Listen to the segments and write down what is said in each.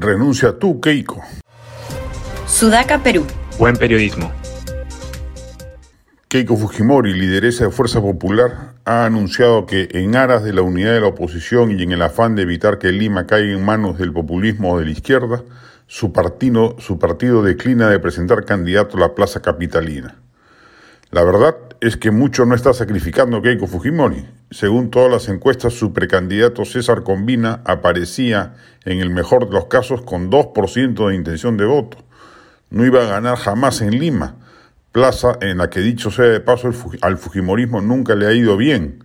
Renuncia tú, Keiko. Sudaca, Perú. Buen periodismo. Keiko Fujimori, lideresa de Fuerza Popular, ha anunciado que en aras de la unidad de la oposición y en el afán de evitar que Lima caiga en manos del populismo o de la izquierda, su partido, su partido declina de presentar candidato a la plaza capitalina. La verdad es que mucho no está sacrificando Keiko Fujimori. Según todas las encuestas, su precandidato César Combina aparecía, en el mejor de los casos, con 2% de intención de voto. No iba a ganar jamás en Lima, plaza en la que dicho sea de paso al Fujimorismo nunca le ha ido bien,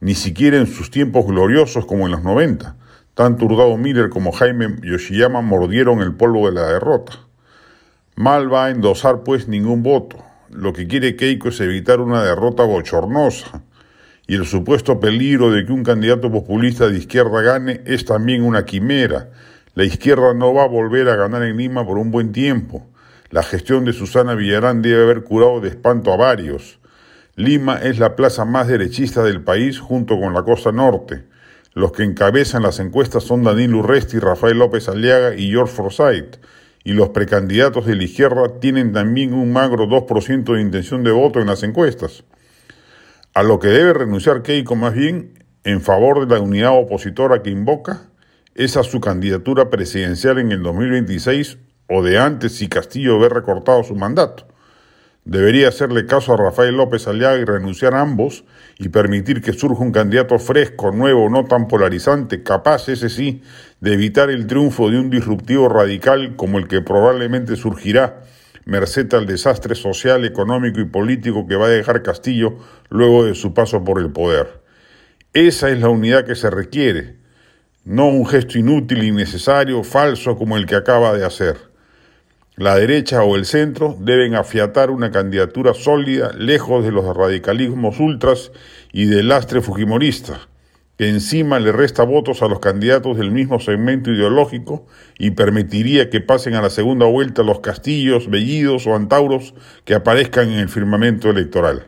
ni siquiera en sus tiempos gloriosos como en los 90. Tanto Hurtado Miller como Jaime Yoshiyama mordieron el polvo de la derrota. Mal va a endosar pues ningún voto lo que quiere Keiko es evitar una derrota bochornosa. Y el supuesto peligro de que un candidato populista de izquierda gane es también una quimera. La izquierda no va a volver a ganar en Lima por un buen tiempo. La gestión de Susana Villarán debe haber curado de espanto a varios. Lima es la plaza más derechista del país junto con la costa norte. Los que encabezan las encuestas son Danilo Urresti, Rafael López Aliaga y George Forsyth y los precandidatos de la izquierda tienen también un magro 2% de intención de voto en las encuestas. A lo que debe renunciar Keiko más bien, en favor de la unidad opositora que invoca, es a su candidatura presidencial en el 2026 o de antes si Castillo ve recortado su mandato. Debería hacerle caso a Rafael López Aliaga y renunciar a ambos y permitir que surja un candidato fresco, nuevo, no tan polarizante, capaz, ese sí, de evitar el triunfo de un disruptivo radical como el que probablemente surgirá, merced al desastre social, económico y político que va a dejar Castillo luego de su paso por el poder. Esa es la unidad que se requiere, no un gesto inútil, innecesario, falso como el que acaba de hacer. La derecha o el centro deben afiatar una candidatura sólida, lejos de los radicalismos ultras y del lastre fujimorista, que encima le resta votos a los candidatos del mismo segmento ideológico y permitiría que pasen a la segunda vuelta los castillos, bellidos o antauros que aparezcan en el firmamento electoral.